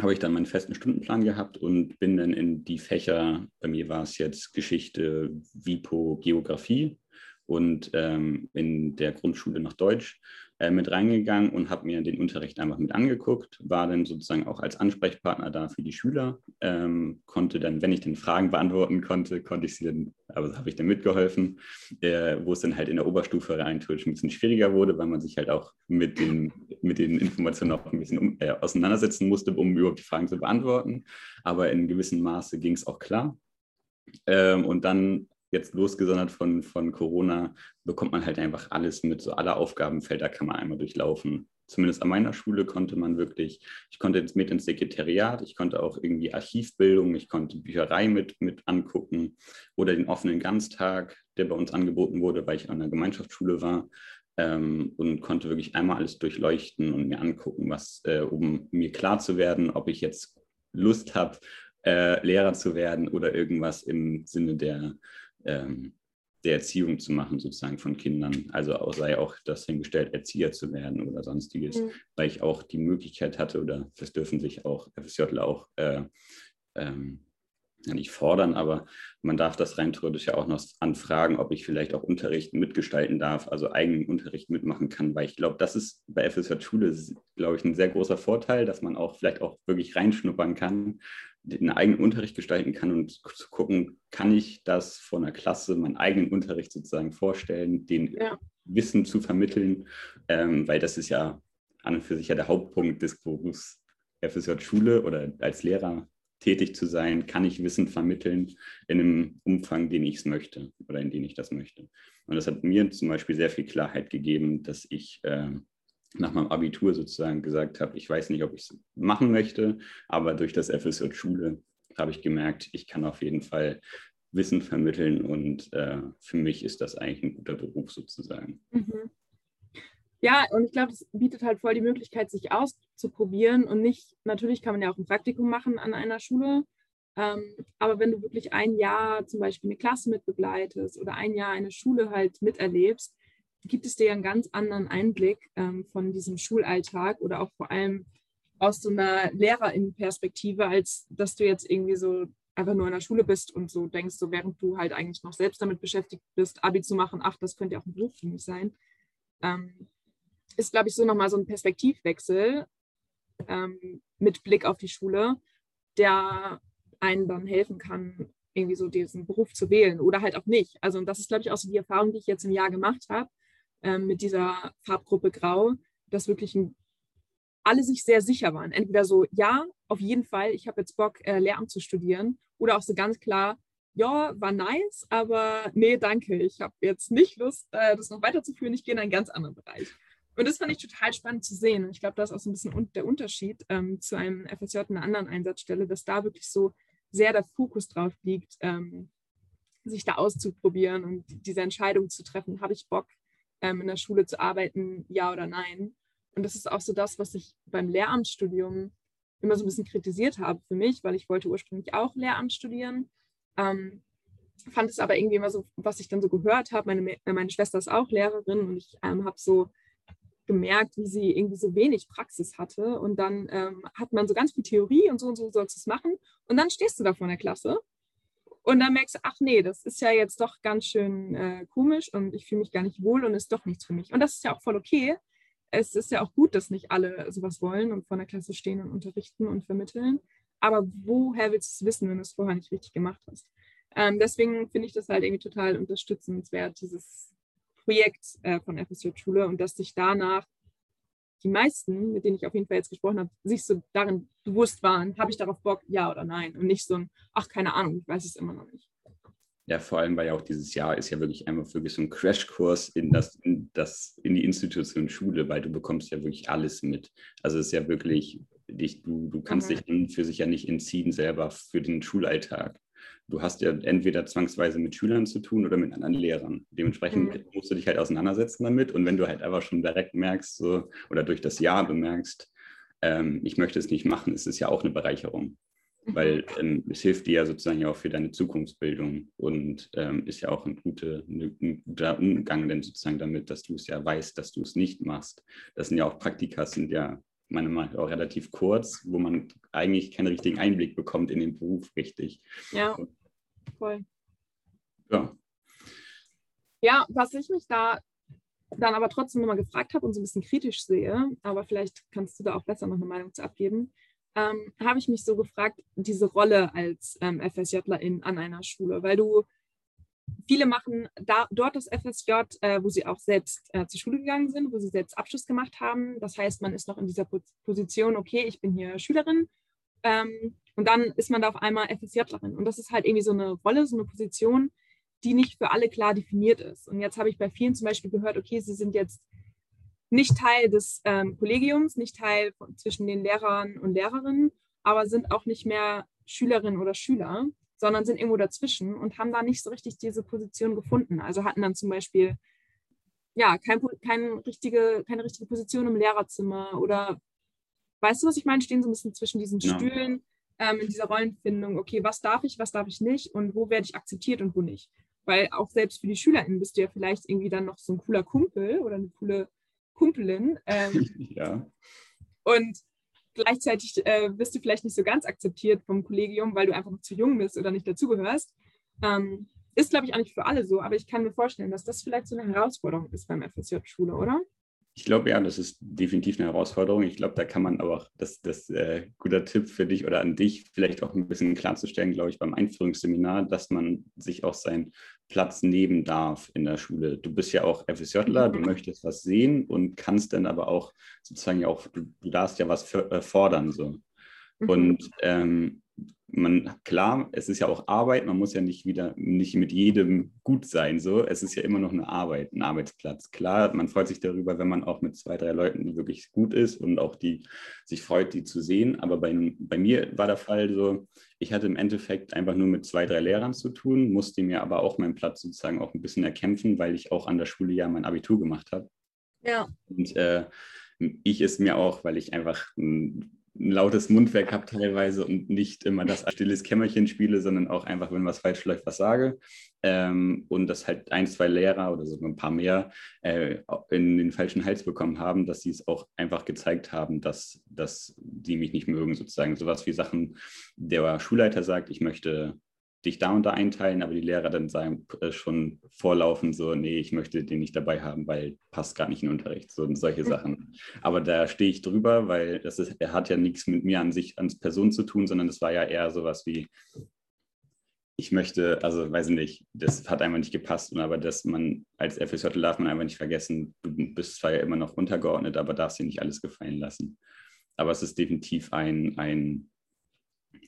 habe ich dann meinen festen Stundenplan gehabt und bin dann in die Fächer, bei mir war es jetzt Geschichte, WIPO, Geografie und ähm, in der Grundschule noch Deutsch äh, mit reingegangen und habe mir den Unterricht einfach mit angeguckt, war dann sozusagen auch als Ansprechpartner da für die Schüler, ähm, konnte dann, wenn ich dann Fragen beantworten konnte, konnte ich sie dann, aber habe ich dann mitgeholfen, äh, wo es dann halt in der Oberstufe rein ein bisschen schwieriger wurde, weil man sich halt auch mit den, mit den Informationen auch ein bisschen um, äh, auseinandersetzen musste, um überhaupt die Fragen zu beantworten. Aber in gewissem Maße ging es auch klar. Ähm, und dann jetzt losgesondert von, von Corona, bekommt man halt einfach alles mit, so alle Aufgabenfelder kann man einmal durchlaufen. Zumindest an meiner Schule konnte man wirklich, ich konnte jetzt mit ins Sekretariat, ich konnte auch irgendwie Archivbildung, ich konnte Bücherei mit, mit angucken oder den offenen Ganztag, der bei uns angeboten wurde, weil ich an der Gemeinschaftsschule war. Ähm, und konnte wirklich einmal alles durchleuchten und mir angucken, was, äh, um mir klar zu werden, ob ich jetzt Lust habe, äh, Lehrer zu werden oder irgendwas im Sinne der, ähm, der Erziehung zu machen, sozusagen von Kindern. Also auch, sei auch das hingestellt, Erzieher zu werden oder sonstiges, mhm. weil ich auch die Möglichkeit hatte, oder das dürfen sich auch FSJ auch äh, ähm, ja nicht fordern, aber man darf das rein theoretisch ja auch noch anfragen, ob ich vielleicht auch Unterricht mitgestalten darf, also eigenen Unterricht mitmachen kann, weil ich glaube, das ist bei FSJ Schule, glaube ich, ein sehr großer Vorteil, dass man auch vielleicht auch wirklich reinschnuppern kann, den eigenen Unterricht gestalten kann und zu gucken, kann ich das von der Klasse, meinen eigenen Unterricht sozusagen vorstellen, den ja. Wissen zu vermitteln, ähm, weil das ist ja an und für sich ja der Hauptpunkt des Berufs FSJ Schule oder als Lehrer tätig zu sein, kann ich Wissen vermitteln in einem Umfang, den ich es möchte oder in den ich das möchte. Und das hat mir zum Beispiel sehr viel Klarheit gegeben, dass ich äh, nach meinem Abitur sozusagen gesagt habe, ich weiß nicht, ob ich es machen möchte, aber durch das FSJ Schule habe ich gemerkt, ich kann auf jeden Fall Wissen vermitteln und äh, für mich ist das eigentlich ein guter Beruf sozusagen. Mhm. Ja, und ich glaube, es bietet halt voll die Möglichkeit, sich auszuprobieren und nicht, natürlich kann man ja auch ein Praktikum machen an einer Schule, ähm, aber wenn du wirklich ein Jahr zum Beispiel eine Klasse mitbegleitest oder ein Jahr eine Schule halt miterlebst, gibt es dir einen ganz anderen Einblick ähm, von diesem Schulalltag oder auch vor allem aus so einer Lehrerinnenperspektive, als dass du jetzt irgendwie so einfach nur in der Schule bist und so denkst, so während du halt eigentlich noch selbst damit beschäftigt bist, Abi zu machen, ach, das könnte ja auch ein Beruf für mich sein. Ähm, ist, glaube ich, so nochmal so ein Perspektivwechsel ähm, mit Blick auf die Schule, der einen dann helfen kann, irgendwie so diesen Beruf zu wählen oder halt auch nicht. Also und das ist, glaube ich, auch so die Erfahrung, die ich jetzt im Jahr gemacht habe ähm, mit dieser Farbgruppe Grau, dass wirklich ein, alle sich sehr sicher waren. Entweder so, ja, auf jeden Fall, ich habe jetzt Bock, äh, Lehramt zu studieren oder auch so ganz klar, ja, war nice, aber nee, danke, ich habe jetzt nicht Lust, äh, das noch weiterzuführen, ich gehe in einen ganz anderen Bereich. Und das fand ich total spannend zu sehen. Und ich glaube, das ist auch so ein bisschen der Unterschied ähm, zu einem FSJ in einer anderen Einsatzstelle, dass da wirklich so sehr der Fokus drauf liegt, ähm, sich da auszuprobieren und diese Entscheidung zu treffen, habe ich Bock, ähm, in der Schule zu arbeiten, ja oder nein. Und das ist auch so das, was ich beim Lehramtsstudium immer so ein bisschen kritisiert habe für mich, weil ich wollte ursprünglich auch Lehramt studieren. Ähm, fand es aber irgendwie immer so, was ich dann so gehört habe, meine, meine Schwester ist auch Lehrerin und ich ähm, habe so gemerkt, wie sie irgendwie so wenig Praxis hatte. Und dann ähm, hat man so ganz viel Theorie und so und so sollst du es machen. Und dann stehst du da vor der Klasse und dann merkst du, ach nee, das ist ja jetzt doch ganz schön äh, komisch und ich fühle mich gar nicht wohl und ist doch nichts für mich. Und das ist ja auch voll okay. Es ist ja auch gut, dass nicht alle sowas wollen und vor der Klasse stehen und unterrichten und vermitteln. Aber woher willst du es wissen, wenn du es vorher nicht richtig gemacht hast? Ähm, deswegen finde ich das halt irgendwie total unterstützenswert, dieses Projekt äh, von FSJ Schule und dass sich danach die meisten, mit denen ich auf jeden Fall jetzt gesprochen habe, sich so darin bewusst waren, habe ich darauf Bock, ja oder nein und nicht so ein, ach, keine Ahnung, ich weiß es immer noch nicht. Ja, vor allem, weil ja auch dieses Jahr ist ja wirklich einmal wirklich so ein Crashkurs in das, in das, in die Institution Schule, weil du bekommst ja wirklich alles mit. Also es ist ja wirklich, dich, du, du kannst mhm. dich für sich ja nicht entziehen selber für den Schulalltag. Du hast ja entweder zwangsweise mit Schülern zu tun oder mit anderen Lehrern. Dementsprechend mhm. musst du dich halt auseinandersetzen damit. Und wenn du halt einfach schon direkt merkst so, oder durch das Jahr bemerkst, ähm, ich möchte es nicht machen, ist es ja auch eine Bereicherung weil mhm. ähm, es hilft dir ja sozusagen ja auch für deine Zukunftsbildung und ähm, ist ja auch ein, gute, ein, guter Umgang denn sozusagen damit, dass du es ja weißt, dass du es nicht machst. Das sind ja auch Praktika, sind ja meiner Meinung nach auch relativ kurz, wo man eigentlich keinen richtigen Einblick bekommt in den Beruf, richtig. Ja, voll. Ja. Ja, was ich mich da dann aber trotzdem nochmal gefragt habe und so ein bisschen kritisch sehe, aber vielleicht kannst du da auch besser noch eine Meinung zu abgeben, ähm, habe ich mich so gefragt, diese Rolle als ähm, FSJlerin an einer Schule, weil du viele machen da, dort das FSJ, äh, wo sie auch selbst äh, zur Schule gegangen sind, wo sie selbst Abschluss gemacht haben. Das heißt, man ist noch in dieser Position, okay, ich bin hier Schülerin. Ähm, und dann ist man da auf einmal FSJlerin. Und das ist halt irgendwie so eine Rolle, so eine Position, die nicht für alle klar definiert ist. Und jetzt habe ich bei vielen zum Beispiel gehört, okay, sie sind jetzt nicht Teil des ähm, Kollegiums, nicht Teil von, zwischen den Lehrern und Lehrerinnen, aber sind auch nicht mehr Schülerinnen oder Schüler, sondern sind irgendwo dazwischen und haben da nicht so richtig diese Position gefunden. Also hatten dann zum Beispiel ja kein, kein richtige, keine richtige Position im Lehrerzimmer oder weißt du, was ich meine? Stehen so ein bisschen zwischen diesen ja. Stühlen ähm, in dieser Rollenfindung. Okay, was darf ich, was darf ich nicht und wo werde ich akzeptiert und wo nicht? Weil auch selbst für die SchülerInnen bist du ja vielleicht irgendwie dann noch so ein cooler Kumpel oder eine coole Kumpelin. Ähm, ja. Und gleichzeitig äh, bist du vielleicht nicht so ganz akzeptiert vom Kollegium, weil du einfach zu jung bist oder nicht dazugehörst. Ähm, ist, glaube ich, auch nicht für alle so, aber ich kann mir vorstellen, dass das vielleicht so eine Herausforderung ist beim FSJ-Schule, oder? Ich glaube ja, das ist definitiv eine Herausforderung. Ich glaube, da kann man aber auch, das, das äh, guter Tipp für dich oder an dich, vielleicht auch ein bisschen klarzustellen, glaube ich, beim Einführungsseminar, dass man sich auch seinen Platz nehmen darf in der Schule. Du bist ja auch FSJler, du mhm. möchtest was sehen und kannst dann aber auch sozusagen ja auch, du, du darfst ja was für, äh, fordern so. Mhm. Und ähm, man, klar, es ist ja auch Arbeit, man muss ja nicht wieder, nicht mit jedem gut sein, so. Es ist ja immer noch eine Arbeit, ein Arbeitsplatz. Klar, man freut sich darüber, wenn man auch mit zwei, drei Leuten wirklich gut ist und auch die sich freut, die zu sehen. Aber bei, bei mir war der Fall so, ich hatte im Endeffekt einfach nur mit zwei, drei Lehrern zu tun, musste mir aber auch meinen Platz sozusagen auch ein bisschen erkämpfen, weil ich auch an der Schule ja mein Abitur gemacht habe. Ja. Und äh, ich es mir auch, weil ich einfach ein ein lautes Mundwerk habe teilweise und nicht immer das stilles Kämmerchen spiele, sondern auch einfach, wenn was falsch läuft, was sage. Ähm, und dass halt ein, zwei Lehrer oder sogar ein paar mehr äh, in den falschen Hals bekommen haben, dass sie es auch einfach gezeigt haben, dass, dass die mich nicht mögen, sozusagen. Sowas wie Sachen, der Schulleiter sagt, ich möchte dich da und da einteilen, aber die Lehrer dann sagen äh, schon vorlaufen so, nee, ich möchte den nicht dabei haben, weil passt gar nicht in den Unterricht, so und solche mhm. Sachen. Aber da stehe ich drüber, weil das ist, er hat ja nichts mit mir an sich, als Person zu tun, sondern das war ja eher sowas wie, ich möchte, also weiß ich nicht, das hat einfach nicht gepasst, und aber dass man als FSJ darf man einfach nicht vergessen, du bist zwar ja immer noch untergeordnet, aber darfst dir nicht alles gefallen lassen. Aber es ist definitiv ein, ein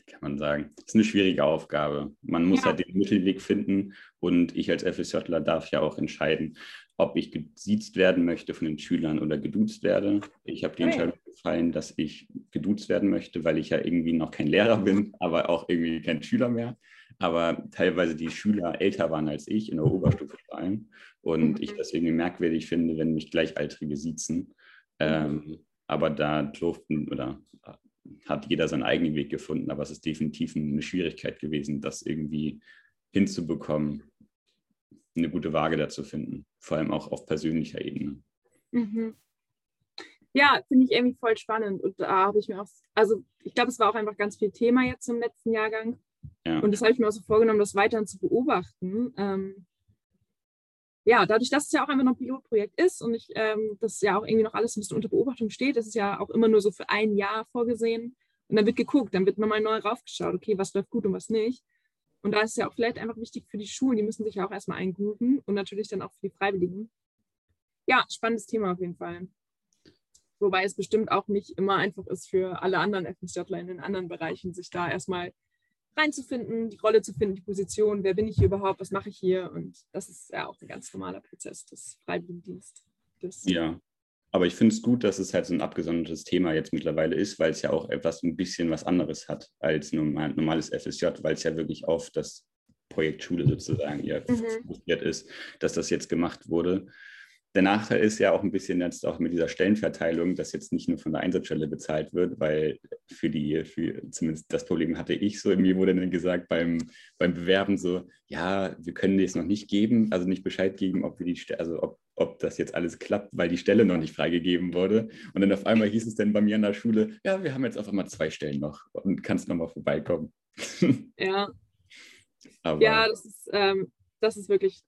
kann man sagen. Das ist eine schwierige Aufgabe. Man muss ja. halt den Mittelweg finden und ich als FSJler darf ja auch entscheiden, ob ich gesiezt werden möchte von den Schülern oder geduzt werde. Ich habe die okay. Entscheidung gefallen, dass ich geduzt werden möchte, weil ich ja irgendwie noch kein Lehrer bin, aber auch irgendwie kein Schüler mehr. Aber teilweise die Schüler älter waren als ich in der Oberstufe vor allem und mhm. ich das irgendwie merkwürdig finde, wenn mich Gleichaltrige siezen. Ähm, aber da durften oder hat jeder seinen eigenen Weg gefunden, aber es ist definitiv eine Schwierigkeit gewesen, das irgendwie hinzubekommen, eine gute Waage dazu finden, vor allem auch auf persönlicher Ebene. Mhm. Ja, finde ich irgendwie voll spannend und da habe ich mir auch, also ich glaube, es war auch einfach ganz viel Thema jetzt im letzten Jahrgang ja. und das habe ich mir auch so vorgenommen, das weiterhin zu beobachten. Ähm, ja, dadurch, dass es ja auch einfach noch ein Pilotprojekt ist und ich, ähm, das ja auch irgendwie noch alles ein bisschen unter Beobachtung steht, das ist ja auch immer nur so für ein Jahr vorgesehen. Und dann wird geguckt, dann wird nochmal neu raufgeschaut, okay, was läuft gut und was nicht. Und da ist ja auch vielleicht einfach wichtig für die Schulen, die müssen sich ja auch erstmal eingrooven und natürlich dann auch für die Freiwilligen, ja, spannendes Thema auf jeden Fall. Wobei es bestimmt auch nicht immer einfach ist für alle anderen FSJler in den anderen Bereichen, sich da erstmal reinzufinden, die Rolle zu finden, die Position, wer bin ich hier überhaupt, was mache ich hier? Und das ist ja auch ein ganz normaler Prozess des Freiwilligendienstes. Ja, aber ich finde es gut, dass es halt so ein abgesondertes Thema jetzt mittlerweile ist, weil es ja auch etwas ein bisschen was anderes hat als normal, normales FSJ, weil es ja wirklich auf das Projekt Schule sozusagen ja mhm. fokussiert ist, dass das jetzt gemacht wurde. Der Nachteil ist ja auch ein bisschen jetzt auch mit dieser Stellenverteilung, dass jetzt nicht nur von der Einsatzstelle bezahlt wird, weil für die, für zumindest das Problem hatte ich so, mir wurde dann gesagt beim, beim Bewerben so, ja, wir können dir es noch nicht geben, also nicht Bescheid geben, ob wir die, also ob, ob das jetzt alles klappt, weil die Stelle noch nicht freigegeben wurde. Und dann auf einmal hieß es dann bei mir an der Schule, ja, wir haben jetzt auf einmal zwei Stellen noch und kannst nochmal vorbeikommen. Ja. Aber ja, das ist, ähm, das ist wirklich,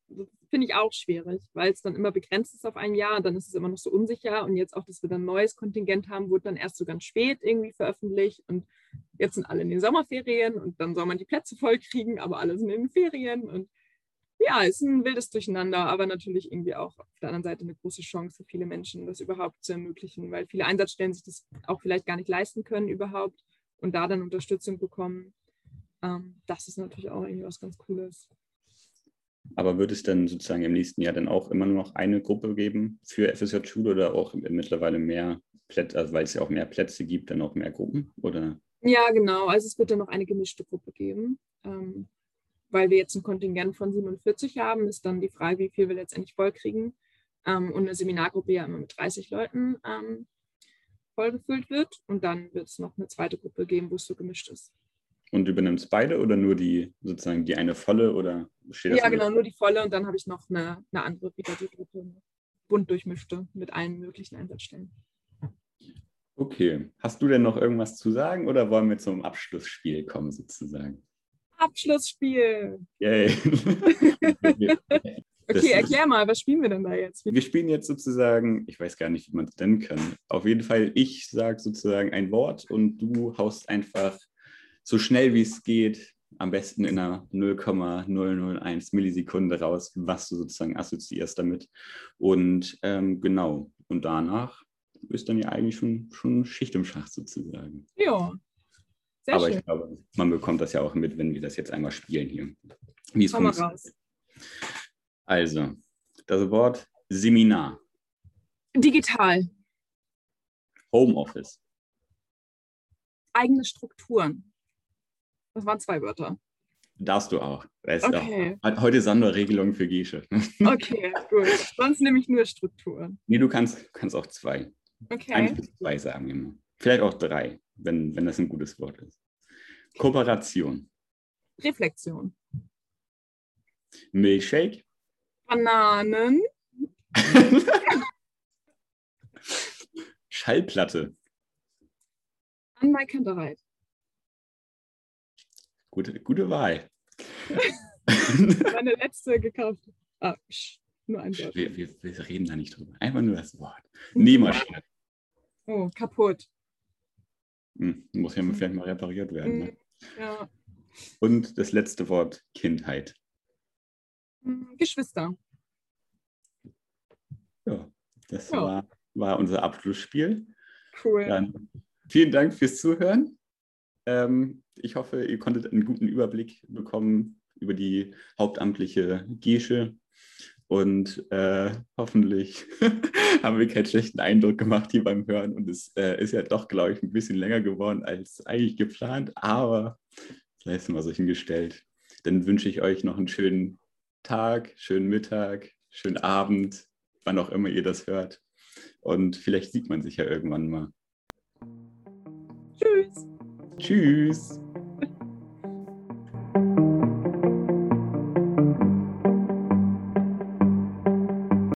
finde ich auch schwierig, weil es dann immer begrenzt ist auf ein Jahr, dann ist es immer noch so unsicher und jetzt auch, dass wir dann ein neues Kontingent haben, wurde dann erst so ganz spät irgendwie veröffentlicht und jetzt sind alle in den Sommerferien und dann soll man die Plätze voll kriegen, aber alle sind in den Ferien und ja, ist ein wildes Durcheinander, aber natürlich irgendwie auch auf der anderen Seite eine große Chance für viele Menschen, das überhaupt zu ermöglichen, weil viele Einsatzstellen sich das auch vielleicht gar nicht leisten können überhaupt und da dann Unterstützung bekommen. Ähm, das ist natürlich auch irgendwie was ganz Cooles. Aber wird es dann sozusagen im nächsten Jahr dann auch immer nur noch eine Gruppe geben für FSJ-Schule oder auch mittlerweile mehr Plätze, also weil es ja auch mehr Plätze gibt, dann auch mehr Gruppen? Oder? Ja, genau. Also es wird dann noch eine gemischte Gruppe geben. Ähm, weil wir jetzt ein Kontingent von 47 haben, ist dann die Frage, wie viel wir letztendlich vollkriegen. Ähm, und eine Seminargruppe ja immer mit 30 Leuten ähm, vollgefüllt wird. Und dann wird es noch eine zweite Gruppe geben, wo es so gemischt ist. Und übernimmt es beide oder nur die sozusagen die eine volle oder steht das? Ja, genau, nur die volle und dann habe ich noch eine, eine andere, wieder die dritte, bunt durchmischte mit allen möglichen Einsatzstellen. Okay. Hast du denn noch irgendwas zu sagen oder wollen wir zum Abschlussspiel kommen sozusagen? Abschlussspiel. Yay. okay, erklär mal, was spielen wir denn da jetzt? Wir spielen jetzt sozusagen, ich weiß gar nicht, wie man es nennen kann. Auf jeden Fall, ich sage sozusagen ein Wort und du haust einfach so schnell wie es geht, am besten in einer 0,001 Millisekunde raus, was du sozusagen assoziierst damit. Und ähm, genau, und danach ist dann ja eigentlich schon, schon Schicht im Schach sozusagen. Ja. Sehr Aber schön. ich glaube, man bekommt das ja auch mit, wenn wir das jetzt einmal spielen hier. Wie es funktioniert. Also, das Wort Seminar. Digital. Homeoffice. Eigene Strukturen. Das waren zwei Wörter. Darfst du auch. okay. auch. Heute Sonderregelung für Gesche. Okay, gut. Sonst nehme ich nur Strukturen. Nee, du kannst, kannst auch zwei. Okay. Eins bis zwei sagen immer. Vielleicht auch drei, wenn, wenn das ein gutes Wort ist. Kooperation. Reflexion. Milchshake. Bananen. Schallplatte. Anwaltkantereit. Gute, gute Wahl. Meine letzte gekauft. Ah, nur ein Wort. Wir, wir, wir, reden da nicht drüber. Einfach nur das Wort. Nähmaschine. Oh, kaputt. Hm, muss ja vielleicht mal repariert werden. Ne? Hm, ja. Und das letzte Wort, Kindheit. Hm, Geschwister. Ja, das ja. War, war unser Abschlussspiel. Cool. Dann vielen Dank fürs Zuhören. Ähm, ich hoffe, ihr konntet einen guten Überblick bekommen über die hauptamtliche Gesche und äh, hoffentlich haben wir keinen schlechten Eindruck gemacht hier beim Hören. Und es äh, ist ja doch, glaube ich, ein bisschen länger geworden als eigentlich geplant. Aber sei es mal so hingestellt. Dann wünsche ich euch noch einen schönen Tag, schönen Mittag, schönen Abend, wann auch immer ihr das hört. Und vielleicht sieht man sich ja irgendwann mal. Tschüss. Tschüss.